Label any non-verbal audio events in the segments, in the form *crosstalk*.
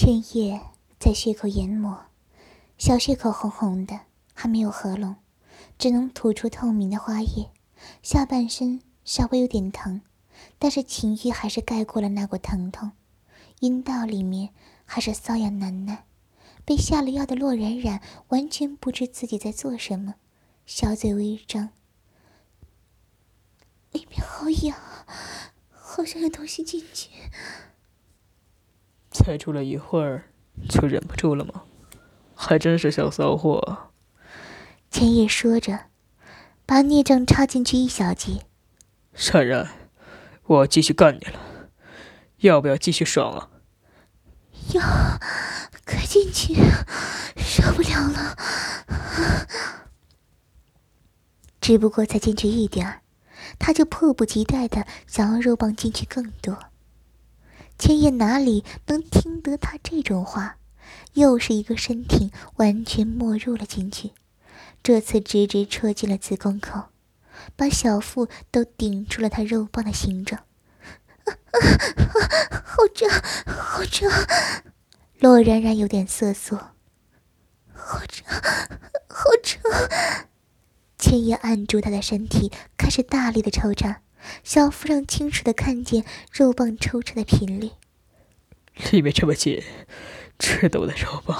千叶在血口研磨，小血口红红的，还没有合拢，只能吐出透明的花液。下半身稍微有点疼，但是情欲还是盖过了那股疼痛。阴道里面还是瘙痒难耐。被下了药的洛冉冉完全不知自己在做什么，小嘴微张，里面好痒，好像有东西进去。才住了一会儿，就忍不住了吗？还真是小骚货。千叶说着，把孽障插进去一小节。冉冉，我继续干你了，要不要继续爽啊？要，快进去，受不了了。只不过才进去一点儿，他就迫不及待的想要肉棒进去更多。千叶哪里能听得他这种话？又是一个身体完全没入了进去，这次直直戳进了子宫口，把小腹都顶住了他肉棒的形状。啊 *laughs* 啊好胀，好胀！洛冉冉有点瑟缩。好胀，好胀！千叶按住他的身体，开始大力的抽插，小腹上清楚的看见肉棒抽插的频率。*laughs* 里面这么紧，吃的我的肉棒，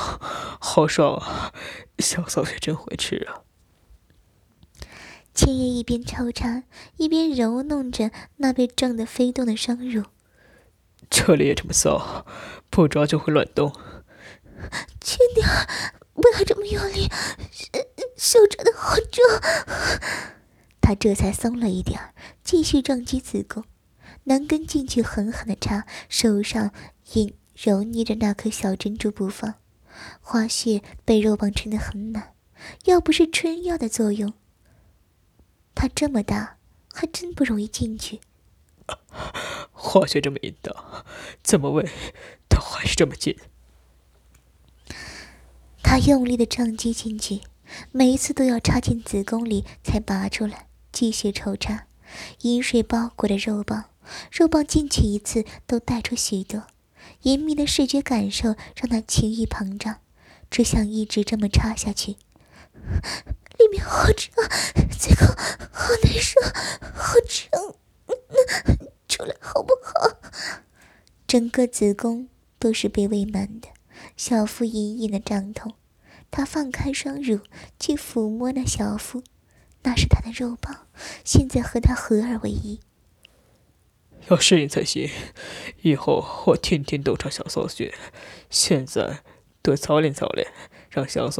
好爽啊！小嫂子真会吃啊！千叶一边抽插，一边揉弄着那被胀得飞动的双乳。这里也这么骚，不抓就会乱动。轻点，不要这么用力，手抓的好重。*laughs* 他这才松了一点继续撞击子宫，男根进去狠狠的插，手上也揉捏着那颗小珍珠不放。花穴被肉棒撑得很满，要不是春药的作用，他这么大还真不容易进去。花穴这么硬的，怎么喂都还是这么紧？他用力的撞击进去，每一次都要插进子宫里才拔出来，继续抽插。饮水包裹的肉棒，肉棒进去一次都带出许多。严密的视觉感受让他情欲膨胀，只想一直这么插下去。里面好胀，这个好难受，好胀。出来好不好？整个子宫都是被喂满的，小腹隐隐的胀痛。他放开双乳去抚摸那小腹，那是他的肉棒，现在和他合二为一。要适应才行，以后我天天都唱小骚穴，现在多操练操练，让小骚。